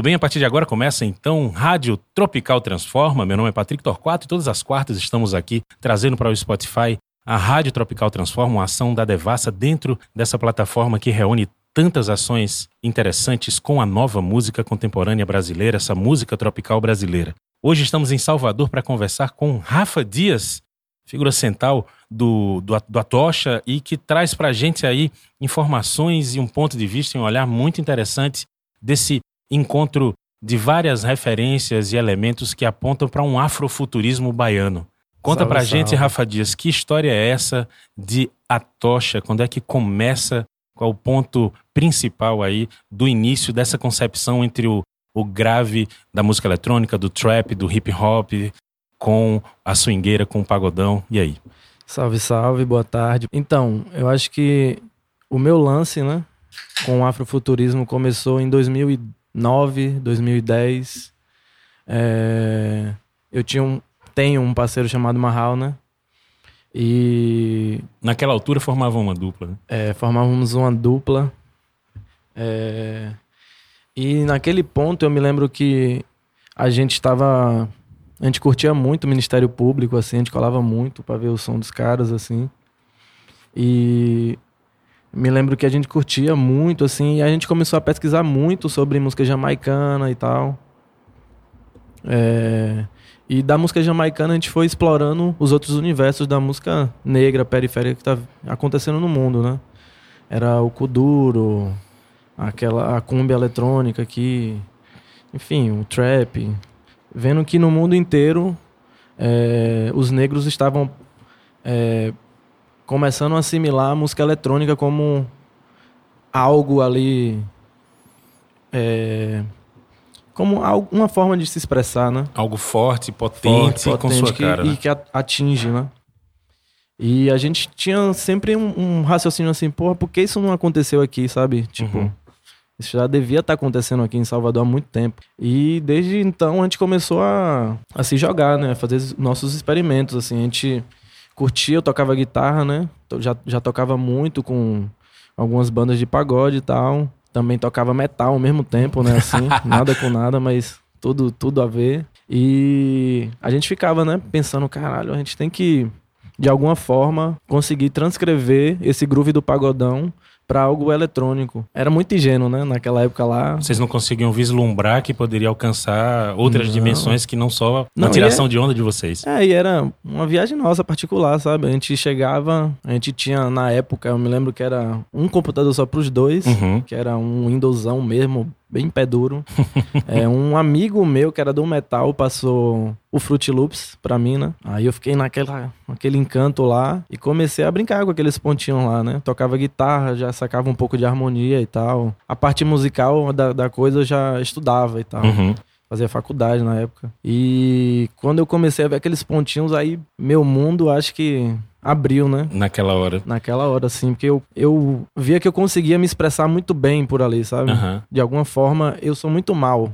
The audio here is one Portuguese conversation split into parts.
tudo bem? A partir de agora começa então Rádio Tropical Transforma. Meu nome é Patrick Torquato e todas as quartas estamos aqui trazendo para o Spotify a Rádio Tropical Transforma, uma ação da Devassa dentro dessa plataforma que reúne tantas ações interessantes com a nova música contemporânea brasileira, essa música tropical brasileira. Hoje estamos em Salvador para conversar com Rafa Dias, figura central do, do, do Atocha e que traz para a gente aí informações e um ponto de vista e um olhar muito interessante desse encontro de várias referências e elementos que apontam para um afrofuturismo baiano. Conta salve, pra salve. gente, Rafa Dias, que história é essa de Atocha? Quando é que começa? Qual é o ponto principal aí do início dessa concepção entre o, o grave da música eletrônica, do trap, do hip hop, com a swingueira, com o pagodão? E aí? Salve, salve, boa tarde. Então, eu acho que o meu lance, né, com o afrofuturismo começou em 2009, 2010. É, eu tinha um, tenho um parceiro chamado Mahal, né? E. Naquela altura formavam uma dupla, né? É, formávamos uma dupla. É, e naquele ponto eu me lembro que a gente estava. A gente curtia muito o Ministério Público, assim, a gente colava muito para ver o som dos caras, assim. E me lembro que a gente curtia muito, assim, e a gente começou a pesquisar muito sobre música jamaicana e tal. É, e da música jamaicana a gente foi explorando os outros universos da música negra, periférica que tá acontecendo no mundo, né? Era o kuduro, aquela a cumbia eletrônica aqui, enfim, o trap. Vendo que no mundo inteiro é, os negros estavam é, começando a assimilar a música eletrônica como algo ali é, como uma forma de se expressar, né? Algo forte, potente, forte, potente com sua que, cara. E né? que atinge, né? E a gente tinha sempre um, um, raciocínio assim, porra, por que isso não aconteceu aqui, sabe? Tipo, uhum. isso já devia estar tá acontecendo aqui em Salvador há muito tempo. E desde então a gente começou a, a se jogar, né? A fazer nossos experimentos, assim. A gente curtia, eu tocava guitarra, né? Já, já tocava muito com algumas bandas de pagode e tal também tocava metal ao mesmo tempo, né? Assim, nada com nada, mas tudo, tudo a ver. E a gente ficava, né, pensando, caralho, a gente tem que, de alguma forma, conseguir transcrever esse groove do pagodão para algo eletrônico. Era muito ingênuo, né? Naquela época lá. Vocês não conseguiam vislumbrar que poderia alcançar outras não. dimensões que não só a tiração é... de onda de vocês. É, e era uma viagem nossa particular, sabe? A gente chegava, a gente tinha na época, eu me lembro que era um computador só para os dois, uhum. que era um Windowsão mesmo, bem pé duro. é, um amigo meu que era do metal passou o Fruit Loops pra mim, né? Aí eu fiquei naquela, naquele encanto lá e comecei a brincar com aqueles pontinhos lá, né? Tocava guitarra, já sacava um pouco de harmonia e tal. A parte musical da, da coisa eu já estudava e tal. Uhum fazia faculdade na época. E quando eu comecei a ver aqueles pontinhos, aí meu mundo acho que abriu, né? Naquela hora. Naquela hora, sim. Porque eu, eu via que eu conseguia me expressar muito bem por ali, sabe? Uhum. De alguma forma, eu sou muito mal.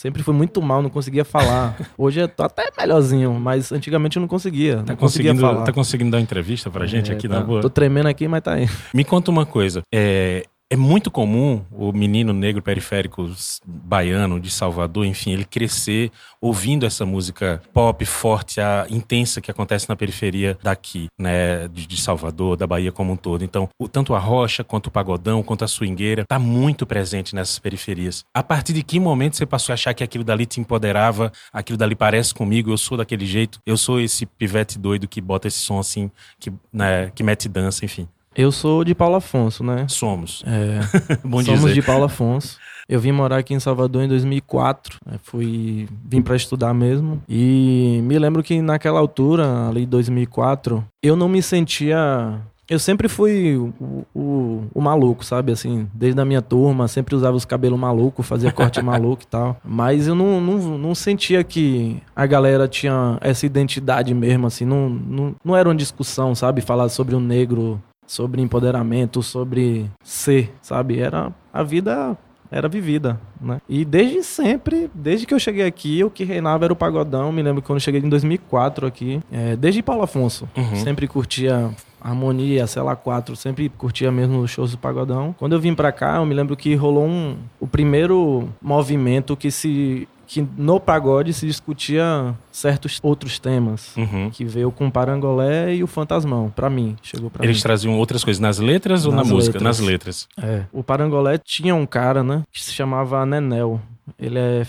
Sempre fui muito mal, não conseguia falar. Hoje eu tô até melhorzinho, mas antigamente eu não conseguia. Tá, não conseguindo, conseguia falar. tá conseguindo dar uma entrevista pra gente é, aqui tá, na rua? Tô tremendo aqui, mas tá aí. Me conta uma coisa. É, é muito comum o menino negro periférico baiano de Salvador, enfim, ele crescer ouvindo essa música pop forte, a intensa que acontece na periferia daqui, né, de, Salvador, da Bahia como um todo. Então, o, tanto a rocha, quanto o pagodão, quanto a swingueira, tá muito presente nessas periferias. A partir de que momento você passou a achar que aquilo dali te empoderava, aquilo dali parece comigo, eu sou daquele jeito, eu sou esse pivete doido que bota esse som assim, que, né, que mete dança, enfim. Eu sou de Paulo Afonso, né? Somos. É, Bom somos dizer. de Paulo Afonso. Eu vim morar aqui em Salvador em 2004. Né? Fui vim para estudar mesmo. E me lembro que naquela altura, ali 2004, eu não me sentia eu sempre fui o, o, o, maluco, sabe? Assim, desde a minha turma, sempre usava os cabelos malucos, fazia corte maluco e tal. Mas eu não, não, não sentia que a galera tinha essa identidade mesmo, assim. Não, não, não era uma discussão, sabe? Falar sobre o negro sobre empoderamento, sobre ser, sabe? Era a vida era vivida, né? E desde sempre, desde que eu cheguei aqui, o que reinava era o pagodão. Me lembro que quando eu cheguei em 2004 aqui, é, desde Paulo Afonso, Uhum. sempre curtia Harmonia, lá, quatro, sempre curtia mesmo os shows do Pagodão. Quando eu vim pra cá, eu me lembro que rolou um, o primeiro movimento que se que no pagode se discutia certos outros temas. Uhum. Que veio com o Parangolé e o Fantasmão, pra mim, chegou pra Eles mim. traziam outras coisas nas letras ou na Nas música? letras. Nas letras. É. O Parangolé tinha um cara, né, que se chamava Nenel. Ele é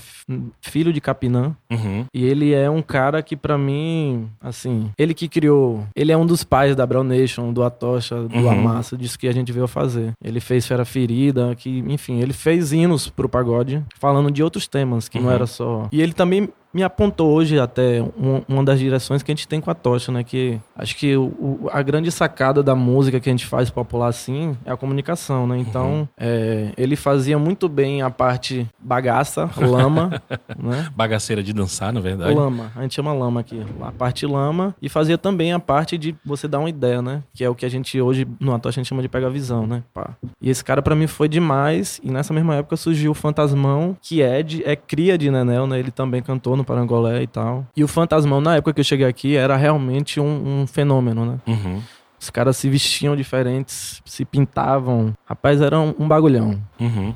filho de Capinã. Uhum. E ele é um cara que, pra mim, assim, ele que criou. Ele é um dos pais da Brown Nation, do Atocha, do Uhum. Amassa, disso que a gente veio fazer. Ele fez Fera Ferida, que, enfim, ele fez hinos pro pagode, falando de outros temas, que não Uhum. era só. E ele também me apontou hoje até um- uma das direções que a gente tem com a Tocha, né? Que acho que o- a grande sacada da música que a gente faz popular assim é a comunicação, né? Então, é, ele fazia muito bem a parte bagaça, lama, né? Bagaceira de dançar, na verdade. Lama, a gente chama lama aqui. A parte lama e fazia também a parte de você dar uma ideia, né? Que é o que a gente hoje no Atocha a gente chama de pegar visão, né? Pá. E esse cara pra mim foi demais. E nessa mesma época surgiu o Fantasmão, que é, de, é cria de Nenel, né? Ele também cantou no Parangolé e tal. E o Fantasmão, na época que eu cheguei aqui, era realmente um, um fenômeno, né? Uhum. Os caras se vestiam diferentes, se pintavam. Rapaz, era um, um bagulhão. Uhum.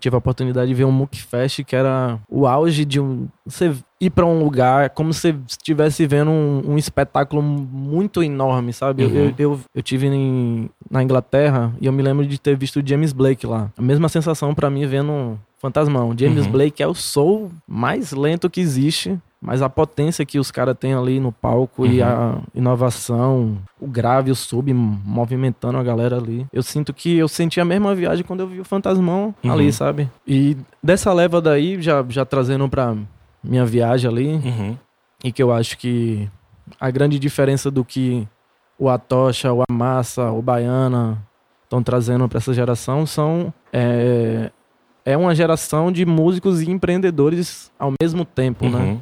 Tive a oportunidade de ver um Mook Fest que era o auge de um. Você ir pra um lugar como se estivesse vendo um, um espetáculo muito enorme, sabe? Eu- Uhum. Eu, eu, eu tive em- na Inglaterra e eu me lembro de ter visto o James Blake lá. A mesma sensação pra mim vendo Fantasmão. James Uhum. Blake é o soul mais lento que existe. Mas a potência que os caras têm ali no palco e Uhum. a inovação, o grave e o sub movimentando a galera ali. Eu sinto que eu senti a mesma viagem quando eu vi o Fantasmão Uhum. ali, sabe? E dessa leva daí, já, já trazendo pra minha viagem ali, Uhum. e que eu acho que a grande diferença do que o Atocha, o Amassa, o Baiana estão trazendo pra essa geração são. É, é uma geração de músicos e empreendedores ao mesmo tempo, né? Uhum.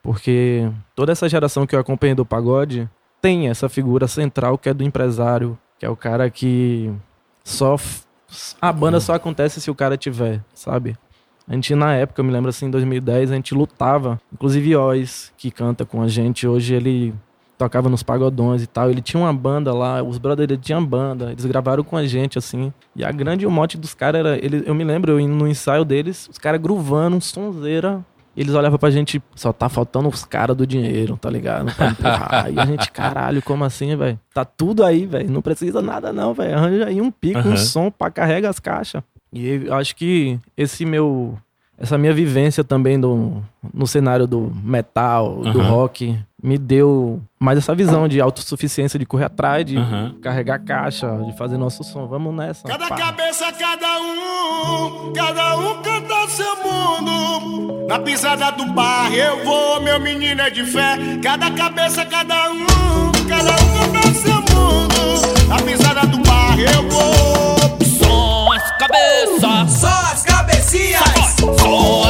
Porque toda essa geração que eu acompanhei do pagode tem essa figura central que é do empresário, que é o cara que só. A banda só acontece se o cara tiver, sabe? A gente, na época, eu me lembro assim, em 2010, a gente lutava. Inclusive, Oz, que canta com a gente, hoje ele tocava nos pagodões e tal. Ele tinha uma banda lá, os brothers dele tinham banda, eles gravaram com a gente, assim. E a grande o mote dos caras era. Ele, eu me lembro, eu indo no ensaio deles, os caras gruvando, um sonzeira. Eles olhavam pra gente, só tá faltando os caras do dinheiro, tá ligado? Pra empurrar. e a gente, caralho, como assim, velho? Tá tudo aí, velho. Não precisa nada, não, velho. Arranja aí um pico, Aham. um som pra carregar as caixas. E eu acho que esse meu. Essa minha vivência também do, no cenário do metal, do Aham. rock, me deu mais essa visão de autossuficiência, de correr atrás, de Aham. carregar caixa, de fazer nosso som. Vamos nessa. Cada pá. cabeça, cada um, cada um canta seu mundo. Na pisada do bar eu vou, meu menino é de fé. Cada cabeça, cada um, cada um canta seu mundo. Na pisada do bar eu vou. Cabeças, Só as cabecinhas, som as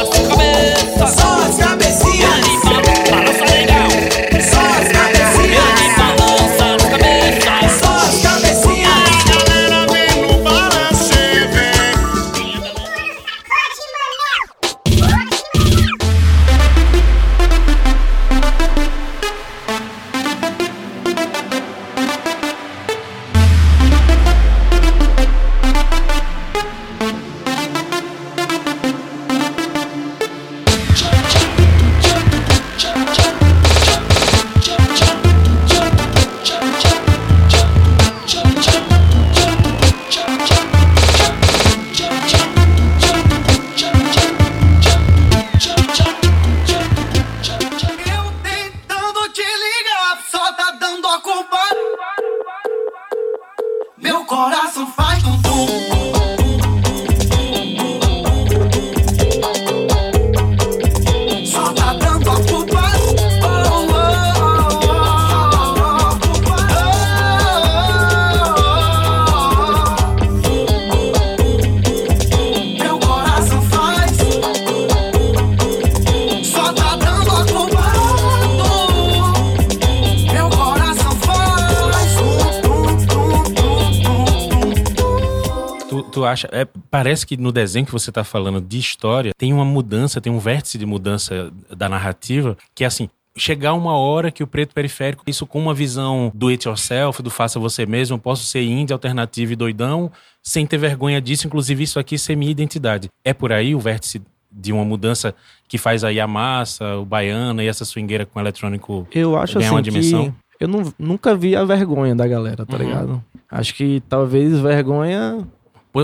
é, parece que no desenho que você tá falando de história, tem uma mudança, tem um vértice de mudança da narrativa, que é assim. Chegar uma hora que o preto periférico, isso com uma visão do it yourself, do faça você mesmo, eu posso ser indie, alternativo e doidão, sem ter vergonha disso, inclusive isso aqui ser minha identidade. É por aí o vértice de uma mudança que faz aí a massa, o baiana e essa swingueira com eletrônico Eu acho ganhar assim uma dimensão? eu não, nunca vi a vergonha da galera, tá Uhum. ligado? Acho que talvez vergonha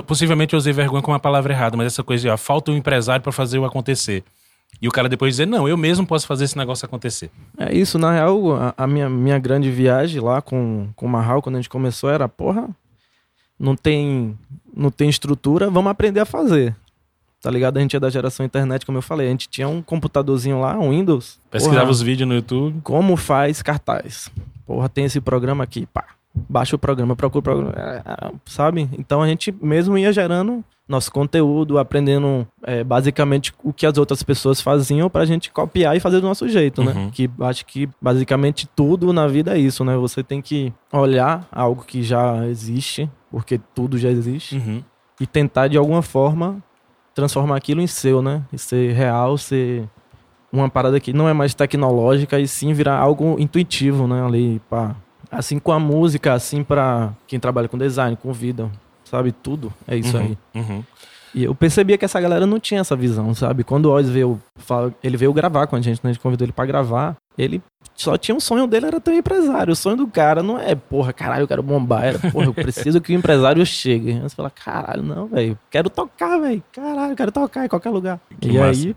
Possivelmente eu usei vergonha como uma palavra errada, mas essa coisa de, ó, falta um empresário pra fazer o acontecer. E o cara depois dizer, não, eu mesmo posso fazer esse negócio acontecer. É isso, na real, a, a minha, minha grande viagem lá com, com o Marral, quando a gente começou, era, porra, não tem, não tem estrutura, vamos aprender a fazer. Tá ligado? A gente é da geração internet, como eu falei. A gente tinha um computadorzinho lá, um Windows. Pesquisava Porra, os vídeos no YouTube. Como faz cartaz? Porra, tem esse programa aqui, pá. Baixa o programa, procura o programa, é, é, sabe? Então a gente mesmo ia gerando nosso conteúdo, aprendendo é, basicamente o que as outras pessoas faziam pra gente copiar e fazer do nosso jeito, Uhum. né? Que acho que basicamente tudo na vida é isso, né? Você tem que olhar algo que já existe, porque tudo já existe, Uhum. e tentar de alguma forma transformar aquilo em seu, né? E ser real, ser uma parada que não é mais tecnológica e sim virar algo intuitivo, né? Ali, pá. Assim com a música, assim pra quem trabalha com design, com vida, sabe? Tudo é isso Uhum. aí. Uhum. E eu percebia que essa galera não tinha essa visão, sabe? Quando o Oz veio, ele veio gravar com a gente, né? A gente convidou ele pra gravar. Ele só tinha um sonho dele, era ter um empresário. O sonho do cara não é, porra, caralho, eu quero bombar. Era, porra, eu preciso que o empresário chegue. Aí você fala, caralho, não, velho. Quero tocar, velho. Caralho, quero tocar em qualquer lugar. Que e massa. aí,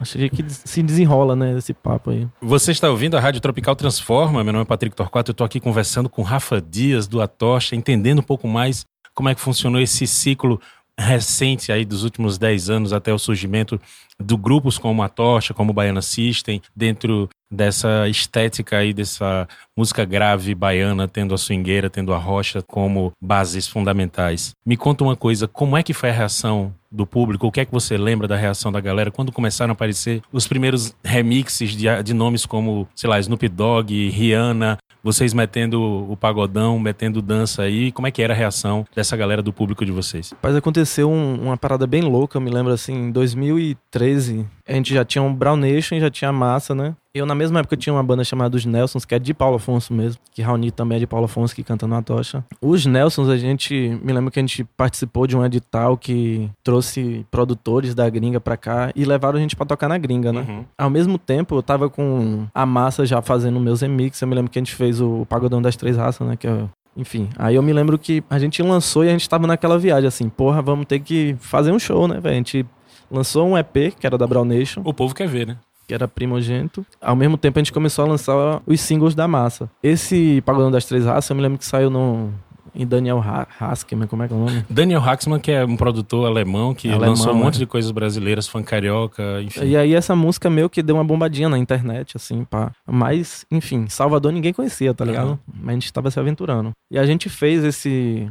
acho que se desenrola, né, esse papo aí. Você está ouvindo a Rádio Tropical Transforma. Meu nome é Patrick Torquato. Eu estou aqui conversando com Rafa Dias, do Atocha, entendendo um pouco mais como é que funcionou esse ciclo recente aí dos últimos 10 anos até o surgimento do grupos como a Tocha, como o Baiana System, dentro dessa estética aí dessa música grave baiana, tendo a swingueira, tendo a rocha como bases fundamentais. Me conta uma coisa, como é que foi a reação do público? O que é que você lembra da reação da galera quando começaram a aparecer os primeiros remixes de, de nomes como, sei lá, Snoop Dogg, Rihanna, vocês metendo o pagodão, metendo dança aí, como é que era a reação dessa galera do público de vocês? Rapaz, aconteceu um- uma parada bem louca, eu me lembro assim, em 2013, a gente já tinha um Brown Nation, já tinha massa, né? Eu, na mesma época, tinha uma banda chamada Os Nelsons, que é de Paulo Afonso mesmo, que Raoni também é de Paulo Afonso, que canta na tocha. Os Nelsons, a gente, me lembro que a gente participou de um edital que trouxe produtores da gringa pra cá e levaram a gente pra tocar na gringa, né? Uhum. Ao mesmo tempo, eu tava com a massa já fazendo meus remixes. Eu me lembro que a gente fez o Pagodão das Três Raças, né? Que é, enfim, aí eu me lembro que a gente lançou e a gente tava naquela viagem assim, porra, vamos ter que fazer um show, né, velho? A gente lançou um EP, que era da Brown Nation, O povo quer ver, né? Que era primogênito. Ao mesmo tempo, a gente começou a lançar os singles da massa. Esse Pagodão das Três Raças, eu me lembro que saiu no, em Daniel Ha- Haskell, como é que é o nome? Daniel Haxman, que é um produtor alemão que Alemão, lançou um monte é. de coisas brasileiras, funk carioca, enfim. E aí essa música meio que deu uma bombadinha na internet, assim, pá. Mas, enfim, Salvador ninguém conhecia, tá ligado? Mas a gente tava se aventurando. E a gente fez esse...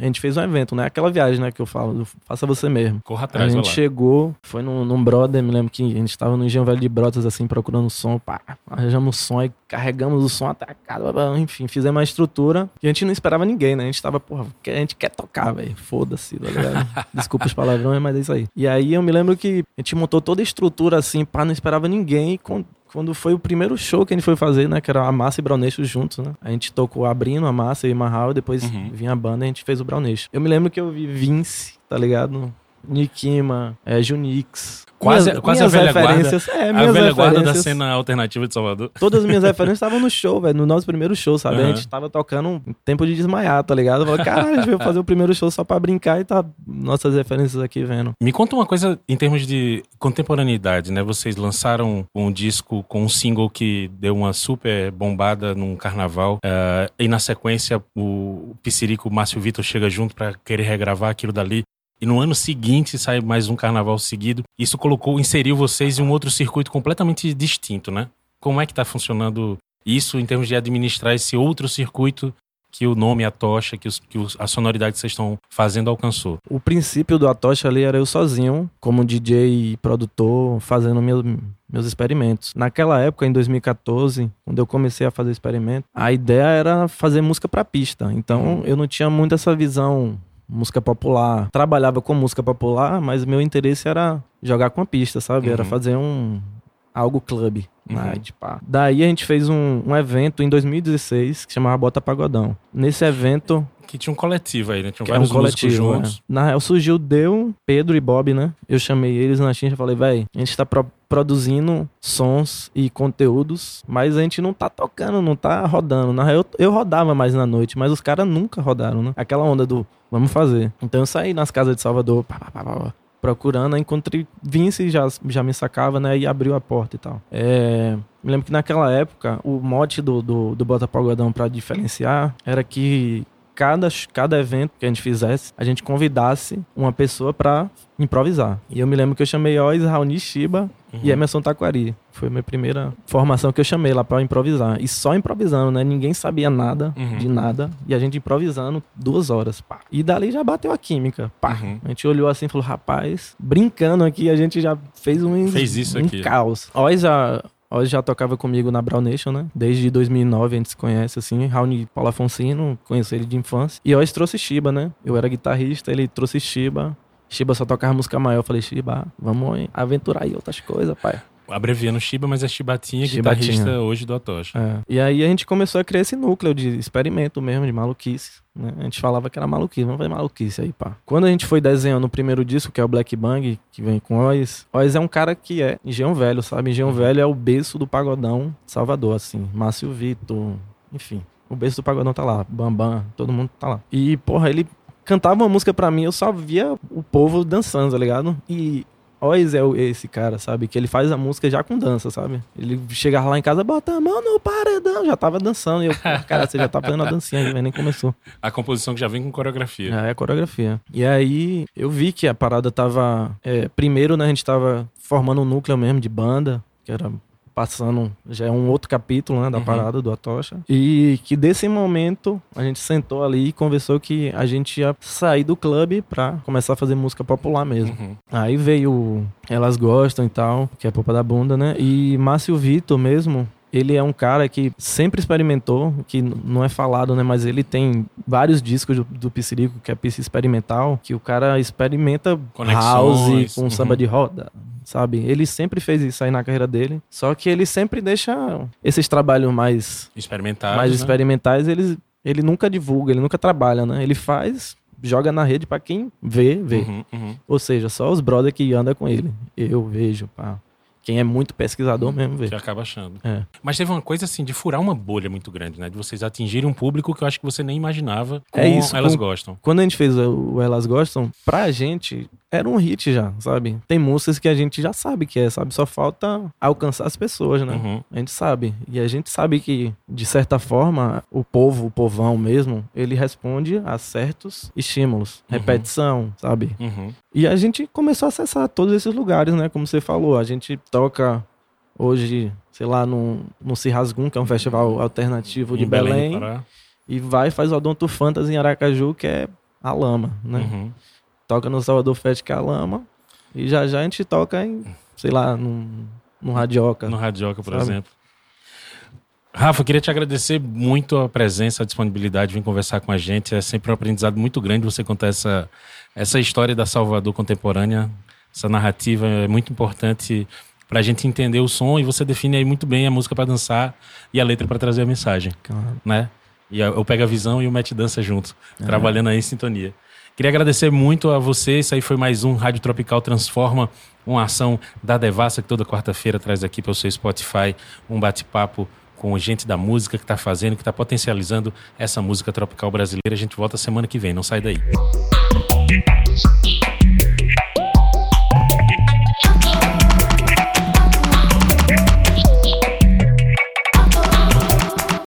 A gente fez um evento, né? Aquela viagem, né, que eu falo, faça você mesmo. Corra a atrás, vai gente chegou, foi num, num brother, me lembro que a gente tava no Engenho Velho de Brotas, assim, procurando som, pá, arranjamos o som, aí carregamos o som até a casa, enfim, fizemos uma estrutura e a gente não esperava ninguém, né? A gente tava, porra, que a gente quer tocar, velho, foda-se, tá ligado? Desculpa os palavrões, mas é isso aí. E aí eu me lembro que a gente montou toda a estrutura, assim, pá, não esperava ninguém e quando foi o primeiro show que a gente foi fazer, né? Que era a Massa e Brownation juntos, né? A gente tocou abrindo a Massa e Marral, depois Uhum. vinha a banda e a gente fez o Brownation. Eu me lembro que eu vi Vince, tá ligado? Nikima, é, Junix. Quase- Minhas- quase a minhas velha guarda- referências, É, A minhas velha guarda da cena alternativa de Salvador. Todas as minhas referências estavam no show, velho. No nosso primeiro show, sabe? A Aham. gente tava tocando um tempo de desmaiar, tá ligado? Eu falei, caralho, a gente veio fazer o primeiro show só pra brincar e tá nossas referências aqui vendo. Me conta uma coisa em termos de contemporaneidade, né? Vocês lançaram um disco com um single que deu uma super bombada num carnaval. eh, e na sequência, o Piscirico, o Márcio Vitor chega junto pra querer regravar aquilo dali. E no ano seguinte sai mais um carnaval seguido. Isso colocou, inseriu vocês em um outro circuito completamente distinto, né? Como é que tá funcionando isso em termos de administrar esse outro circuito que o nome, a tocha, que, os- que os- a sonoridade que vocês estão fazendo alcançou? O princípio do Atocha ali era eu sozinho, como DJ e produtor, fazendo meu- meus experimentos. Naquela época, em 2014, quando eu comecei a fazer experimento, a ideia era fazer música pra pista. Então eu não tinha muito essa visão música popular. Trabalhava com música popular, mas meu interesse era jogar com a pista, sabe? Era Uhum. fazer um algo clube. Uhum. Night, pá. Daí a gente fez um, um evento em 2016 que chamava Bota Pagodão. Nesse evento, Que tinha um coletivo aí, né? Era um vários músicos coletivo. juntos. é. Na real, surgiu Deu, Pedro e Bob, né? Eu chamei eles na Xincha e falei, véi, a gente tá pro- produzindo sons e conteúdos, mas a gente não tá tocando, não tá rodando. Na real, eu, eu rodava mais na noite, mas os caras nunca rodaram, né? Aquela onda do vamos fazer. Então eu saí nas casas de Salvador, pá, pá, pá, procurando, encontrei Vince já já me sacava, né? E abriu a porta e tal. É, me lembro que naquela época, o mote do, do, do Bota Pagodão pra diferenciar era que cada, cada evento que a gente fizesse, a gente convidasse uma pessoa pra improvisar. E eu me lembro que eu chamei Oz, Raoni Shiba e Emerson Taquari. Foi a minha primeira formação que eu chamei lá pra improvisar. E só improvisando, né? Ninguém sabia nada Uhum. de nada. E a gente improvisando duas horas. Pá. E dali já bateu a química. Pá. Uhum. A gente olhou assim e falou, rapaz, brincando aqui, a gente já fez um, Fez isso um aqui. caos. Oz já, Oz já tocava comigo na Brown Nation, né? Desde 2009 a gente se conhece, assim. Raoni Paulo Afonsino, conheço ele de infância. E Oz trouxe Shiba, né? Eu era guitarrista, ele trouxe Shiba. Shiba só tocava música maior. Eu falei, Shiba, vamos aventurar aí outras coisas, pai. Abreviando Shiba, mas é Chibatinha, Chibatinha. guitarrista hoje do Atocha. É. E aí a gente começou a criar esse núcleo de experimento mesmo, de maluquice. Né? A gente falava que era maluquice, vamos fazer maluquice aí, pá. Quando a gente foi desenhando o primeiro disco, que é o Black Bang, que vem com Oz, Oz é um cara que é Engenhão Velho, sabe? Engenhão Velho é o berço do pagodão de Salvador, assim. Márcio Vitor, enfim. O berço do pagodão tá lá, Bambam, todo mundo tá lá. E, porra, ele cantava uma música pra mim, eu só via o povo dançando, tá ligado? E Oz é esse cara, sabe? Que ele faz a música já com dança, sabe? Ele chegava lá em casa, bota a mão no paredão, já tava dançando. E eu, "Pô, cara, você já tá fazendo a dancinha aí, mas nem começou. A composição que já vem com coreografia. É, é coreografia. E aí eu vi que a parada tava. é, primeiro, né, a gente tava formando um núcleo mesmo de banda, que era passando. Já é um outro capítulo, né, da Uhum. parada do Atocha. E que desse momento a gente sentou ali e conversou que a gente ia sair do clube pra começar a fazer música popular mesmo. Uhum. Aí veio Elas Gostam e tal, que é a Popa da Bunda, né? E Márcio Vitor mesmo, ele é um cara que sempre experimentou, que não é falado, né? Mas ele tem vários discos do, do Piscirico, que é Pisci Experimental, que o cara experimenta Conexões, house com uhum. samba de roda. Sabe? Ele sempre fez isso aí na carreira dele. Só que ele sempre deixa esses trabalhos mais, Experimentar. mais né? experimentais, ele, ele nunca divulga, ele nunca trabalha, né? Ele faz, joga na rede pra quem vê, vê. Uhum, uhum. Ou seja, só os brother que andam com ele. Eu vejo, pá. Quem é muito pesquisador mesmo vê. Que acaba achando. É. Mas teve uma coisa assim de furar uma bolha muito grande, né? De vocês atingirem um público que eu acho que você nem imaginava como É isso, elas com- gostam. Quando a gente fez o o Elas Gostam, pra gente era um hit já, sabe? Tem músicas que a gente já sabe que é, sabe? Só falta alcançar as pessoas, né? Uhum. A gente sabe. E a gente sabe que, de certa forma, o povo, o povão mesmo, ele responde a certos estímulos. Uhum. Repetição, sabe? Uhum. E a gente começou a acessar todos esses lugares, né? Como você falou, a gente toca hoje, sei lá, no, no Cirrasgum, que é um festival alternativo de Em Belém, Pará. e vai e faz o Odonto Fantasy em Aracaju, que é a lama, né? Uhum. Toca no Salvador Fest, que é a lama, e já já a gente toca em, sei lá, num, num radioca. No Radioca, por Sabe? exemplo. Rafa, queria te agradecer muito a presença, a disponibilidade de vir conversar com a gente. É sempre um aprendizado muito grande você contar essa, essa história da Salvador contemporânea. Essa narrativa é muito importante para a gente entender o som e você define aí muito bem a música para dançar e a letra para trazer a mensagem, Claro. né? E eu pego a visão e o Mete dança junto, trabalhando aí em sintonia. Queria agradecer muito a você. Isso aí foi mais um Rádio Tropical Transforma, uma ação da Devassa que toda quarta-feira traz aqui para o seu Spotify um bate-papo com gente da música que está fazendo, que está potencializando essa música tropical brasileira. A gente volta semana que vem, não sai daí.